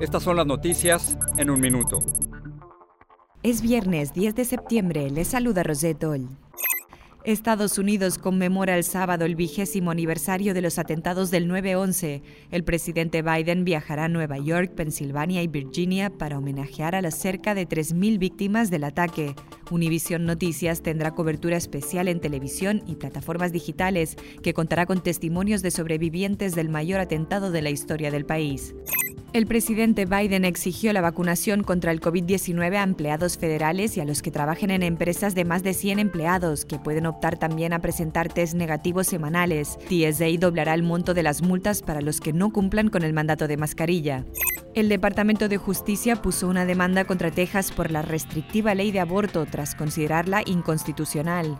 estas son las noticias en un minuto. Es viernes 10 de septiembre, les saluda Rosetol. Estados Unidos conmemora el sábado el vigésimo aniversario de los atentados del 9-11. El presidente Biden viajará a Nueva York, Pensilvania y Virginia para homenajear a las cerca de 3.000 víctimas del ataque. Univision Noticias tendrá cobertura especial en televisión y plataformas digitales que contará con testimonios de sobrevivientes del mayor atentado de la historia del país. El presidente Biden exigió la vacunación contra el COVID-19 a empleados federales y a los que trabajen en empresas de más de 100 empleados, que pueden optar también a presentar test negativos semanales. TSA doblará el monto de las multas para los que no cumplan con el mandato de mascarilla. El Departamento de Justicia puso una demanda contra Texas por la restrictiva ley de aborto tras considerarla inconstitucional.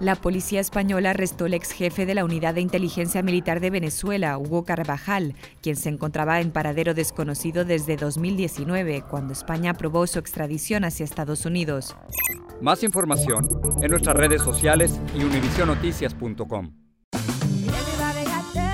La policía española arrestó al ex jefe de la Unidad de Inteligencia Militar de Venezuela, Hugo Carvajal, quien se encontraba en paradero desconocido desde 2019, cuando España aprobó su extradición hacia Estados Unidos. Más información en nuestras redes sociales y univisionoticias.com.